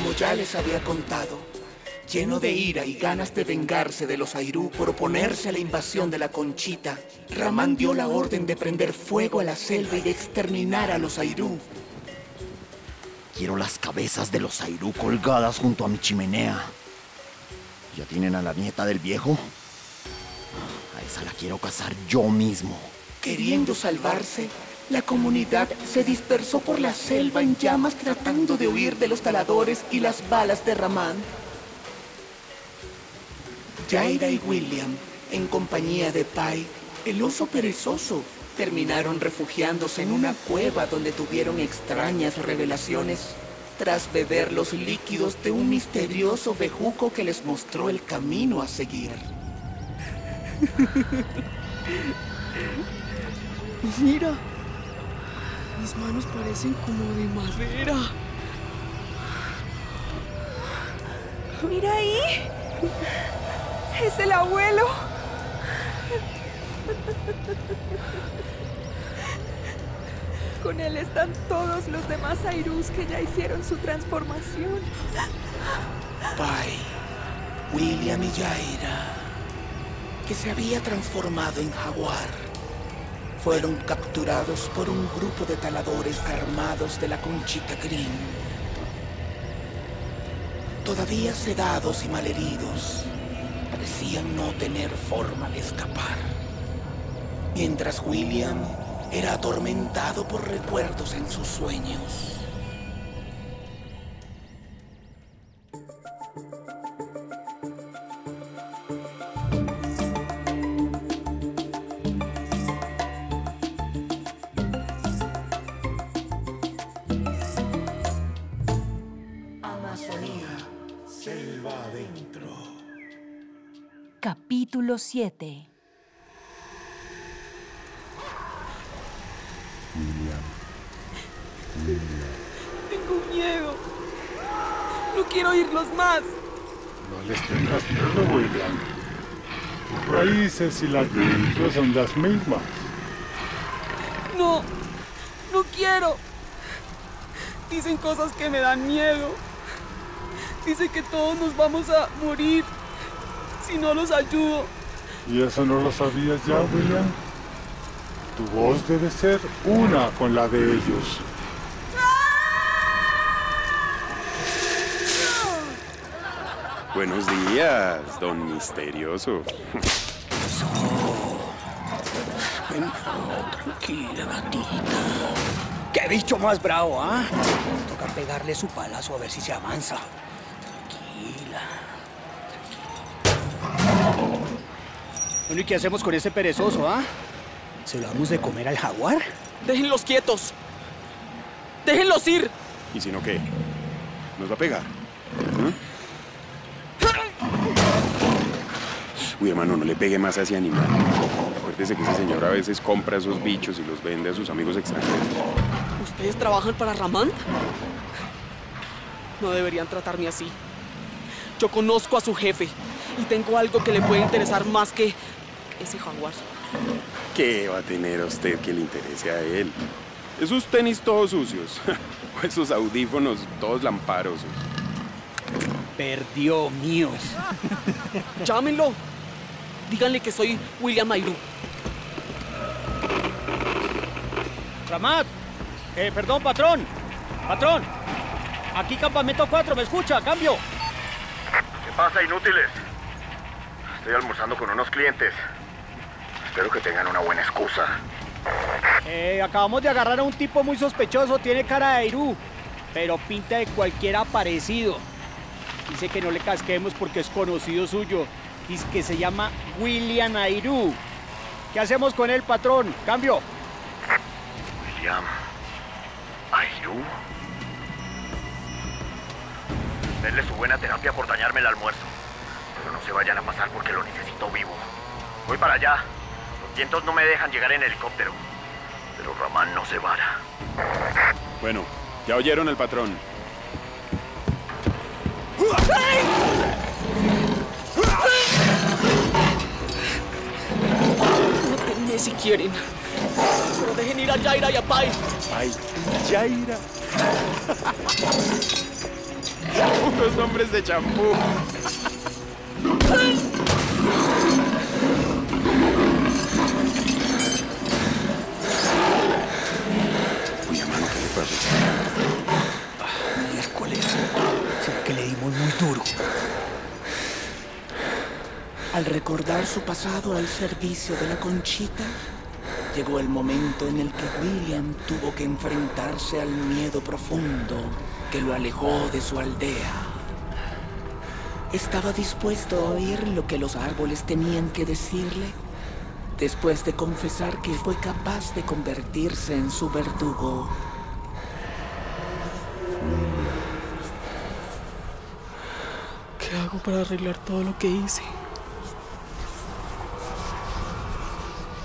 Como ya les había contado, lleno de ira y ganas de vengarse de los Airú por oponerse a la invasión de la Conchita, Ramán dio la orden de prender fuego a la selva y de exterminar a los Airú. Quiero las cabezas de los Airú colgadas junto a mi chimenea. ¿Ya tienen a la nieta del viejo? A esa la quiero cazar yo mismo. Queriendo salvarse, la comunidad se dispersó por la selva en llamas tratando de huir de los taladores y las balas de Ramán. Jaira y William, en compañía de Pai, el oso perezoso, terminaron refugiándose en una cueva donde tuvieron extrañas revelaciones tras beber los líquidos de un misterioso bejuco que les mostró el camino a seguir. Mira, mis manos parecen como de madera. Mira ahí. Es el abuelo. Con él están todos los demás Airus que ya hicieron su transformación. Pai, William y Jaira, que se había transformado en jaguar, fueron capturados por un grupo de taladores armados de la Conchita Green. Todavía sedados y malheridos, parecían no tener forma de escapar. Mientras William era atormentado por recuerdos en sus sueños. Selva adentro. Capítulo 7 Tengo miedo. No quiero oírlos más. No les tengas miedo, William. Tus raíces y las vínculos son las mismas. No, no quiero. Dicen cosas que me dan miedo. Dicen que todos nos vamos a morir si no los ayudo. ¿Y eso no lo sabías ya, William? Tu voz debe ser una con la de ellos. Buenos días, don misterioso. Tranquila, gatita. ¡Qué bicho más bravo, ah! Toca pegarle su palazo a ver si se avanza. Tranquila. Bueno, ¿y qué hacemos con ese perezoso, ah? ¿Se lo damos de comer al jaguar? Déjenlos quietos. Déjenlos ir. ¿Y si no qué? ¿Nos va a pegar? ¿Ah? Uy, hermano, no le pegue más a ese animal. Acuérdese que ese señor a veces compra esos bichos y los vende a sus amigos extranjeros. ¿Ustedes trabajan para Ramán? No deberían tratarme así. Yo conozco a su jefe y tengo algo que le puede interesar más que ese jaguar. ¿Qué va a tener a usted que le interese a él? Esos tenis todos sucios. o esos audífonos todos lamparosos. Perdió míos. Llámenlo. Díganle que soy William Ayrú. Ramat, eh, perdón, patrón. Patrón, aquí campamento 4, ¿me escucha? Cambio. ¿Qué pasa, inútiles? Estoy almorzando con unos clientes. Espero que tengan una buena excusa. Eh, acabamos de agarrar a un tipo muy sospechoso, tiene cara de Airú, pero pinta de cualquiera parecido. Dice que no le casquemos porque es conocido suyo. Dice que se llama William Airú. ¿Qué hacemos con él, patrón? Cambio. William. Ayrú. Denle su buena terapia por dañarme el almuerzo. Pero no se vayan a pasar porque lo necesito vivo. Voy para allá. Los vientos no me dejan llegar en helicóptero. Pero Ramán no se vara. Bueno, ya oyeron el patrón. Mátenme si quieren. Pero dejen ir a Jaira y a Pai. Ay, Jaira. Los nombres de champú. Uy, hermano, ¿qué le pasa? Miércoles. ¿Será que le dimos muy duro? Al recordar su pasado al servicio de la conchita, llegó el momento en el que William tuvo que enfrentarse al miedo profundo que lo alejó de su aldea. Estaba dispuesto a oír lo que los árboles tenían que decirle, después de confesar que fue capaz de convertirse en su verdugo. ¿Qué hago para arreglar todo lo que hice?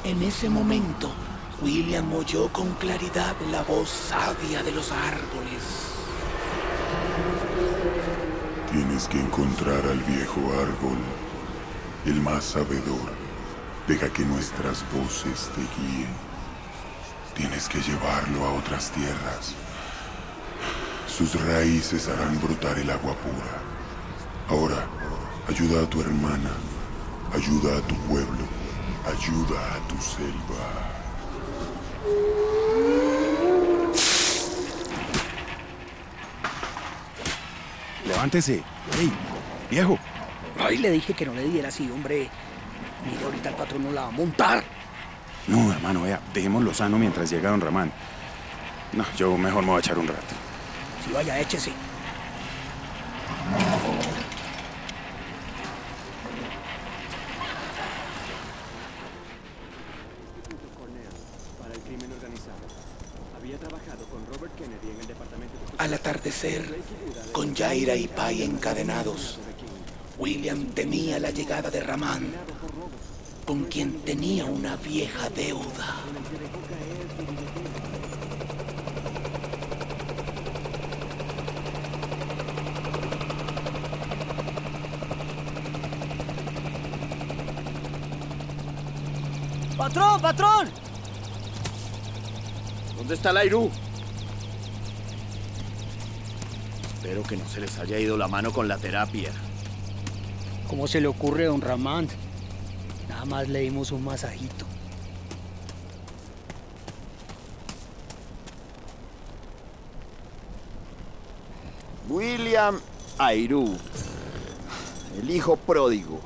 En ese momento, William oyó con claridad la voz sabia de los árboles. Tienes que encontrar al viejo árbol, el más sabedor. Deja que nuestras voces te guíen. Tienes que llevarlo a otras tierras. Sus raíces harán brotar el agua pura. Ahora, ayuda a tu hermana, ayuda a tu pueblo, ayuda a tu selva. Levántese. ¡Ey, viejo! Ay, le dije que no le diera así, hombre. Mire, ahorita el patrón no la va a montar. No, hermano, vea, dejémoslo sano mientras llega don Ramán. No, yo mejor me voy a echar un rato. Si vaya, échese. Al atardecer, con Jaira y Pai encadenados, William temía la llegada de Ramán, con quien tenía una vieja deuda. ¡Patrón, patrón! ¿Dónde está la Irú? Espero que no se les haya ido la mano con la terapia. ¿Cómo se le ocurre, don Ramán? Nada más le dimos un masajito. William Airú, el hijo pródigo.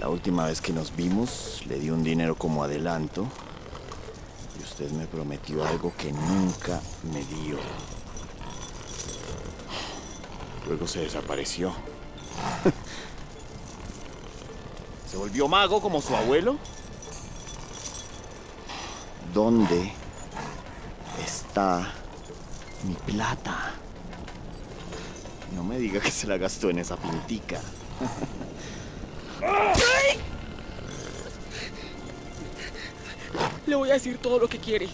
La última vez que nos vimos le di un dinero como adelanto y usted me prometió algo que nunca me dio. Luego se desapareció. ¿Se volvió mago como su abuelo? ¿Dónde está mi plata? No me diga que se la gastó en esa pintica. Le voy a decir todo lo que quiere.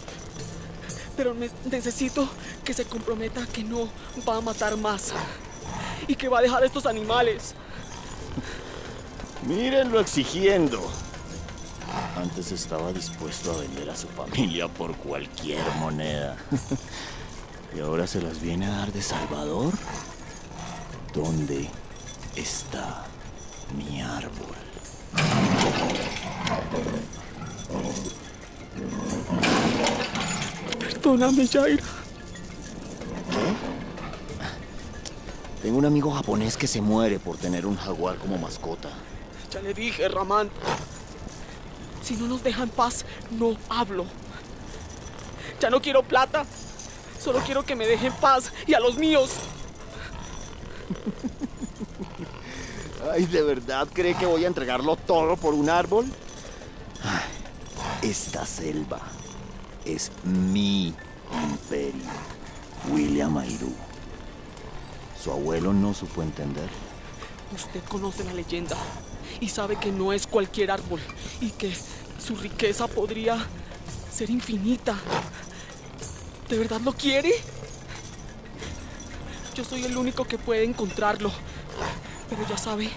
Pero necesito que se comprometa que no va a matar más. Y que va a dejar a estos animales. Mírenlo exigiendo. Antes estaba dispuesto a vender a su familia por cualquier moneda. ¿Y ahora se las viene a dar de Salvador? ¿Dónde está mi árbol? Perdóname, Jaira. Tengo un amigo japonés que se muere por tener un jaguar como mascota. Ya le dije, Ramán. Si no nos deja en paz, no hablo. Ya no quiero plata. Solo quiero que me deje en paz y a los míos. Ay, ¿de verdad cree que voy a entregarlo todo por un árbol? Esta selva es mi imperio. William Airú. Su abuelo no supo entender. Usted conoce la leyenda y sabe que no es cualquier árbol y que su riqueza podría ser infinita. ¿De verdad lo quiere? Yo soy el único que puede encontrarlo, pero ya sabe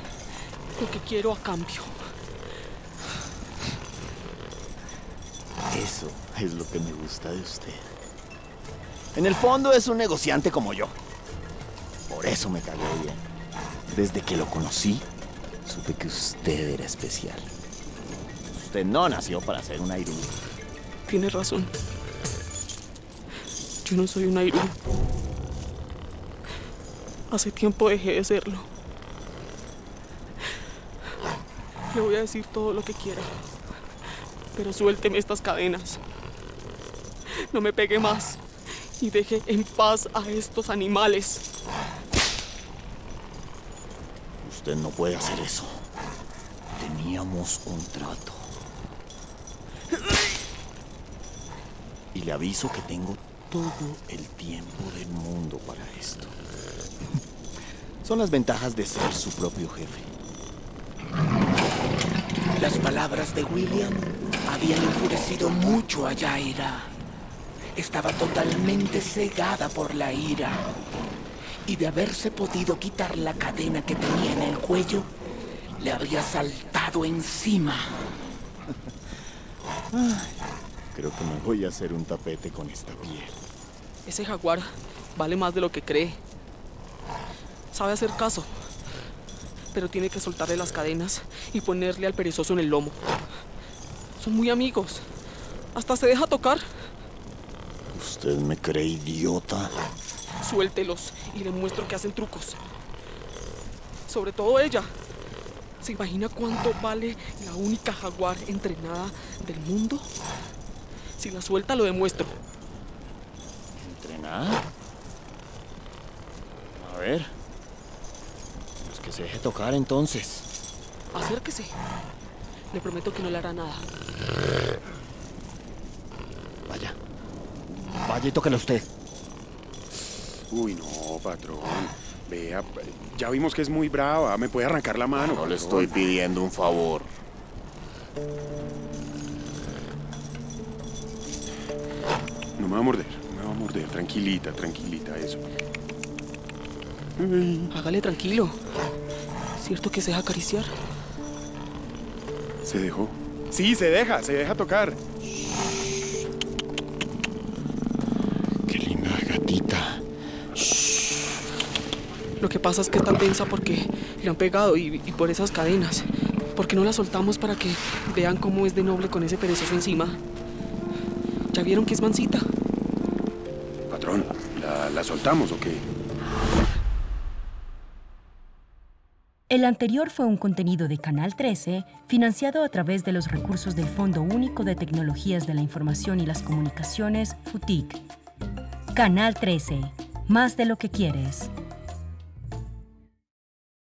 lo que quiero a cambio. Eso es lo que me gusta de usted. En el fondo es un negociante como yo. Por eso me cagué bien. Desde que lo conocí, supe que usted era especial. Usted no nació para ser un Airu. Tienes razón. Yo no soy un Airu. Hace tiempo dejé de serlo. Le voy a decir todo lo que quiera. Pero suélteme estas cadenas. No me pegue más. Y deje en paz a estos animales. Usted no puede hacer eso. Teníamos un trato. Y le aviso que tengo todo el tiempo del mundo para esto. Son las ventajas de ser su propio jefe. Las palabras de William habían enfurecido mucho a Yaira. Estaba totalmente cegada por la ira. Y de haberse podido quitar la cadena que tenía en el cuello, le habría saltado encima. Creo que me voy a hacer un tapete con esta piel. Ese jaguar vale más de lo que cree. Sabe hacer caso. Pero tiene que soltarle las cadenas y ponerle al perezoso en el lomo. Son muy amigos. Hasta se deja tocar. ¿Usted me cree idiota? Suéltelos y le muestro que hacen trucos. Sobre todo ella. ¿Se imagina cuánto vale la única jaguar entrenada del mundo? Si la suelta, lo demuestro. ¿Entrenada? A ver. Pues que se deje tocar entonces. Acérquese. Le prometo que no le hará nada. Vaya. Vaya y tóquela usted. Uy, no, patrón. Vea, ya vimos que es muy brava. Me puede arrancar la mano. No le estoy pidiendo un favor. No me va a morder, no me va a morder. Tranquilita, tranquilita, eso. Hágale tranquilo. ¿Cierto que se deja acariciar? ¿Se dejó? Sí, se deja, se deja tocar. Qué linda gatita. Lo que pasa es que está tensa porque le han pegado y, y por esas cadenas. ¿Por qué no la soltamos para que vean cómo es de noble con ese perezoso encima? ¿Ya vieron que es mansita? Patrón, ¿la, la soltamos o qué? El anterior fue un contenido de Canal 13, financiado a través de los recursos del Fondo Único de Tecnologías de la Información y las Comunicaciones, FUTIC. Canal 13, más de lo que quieres.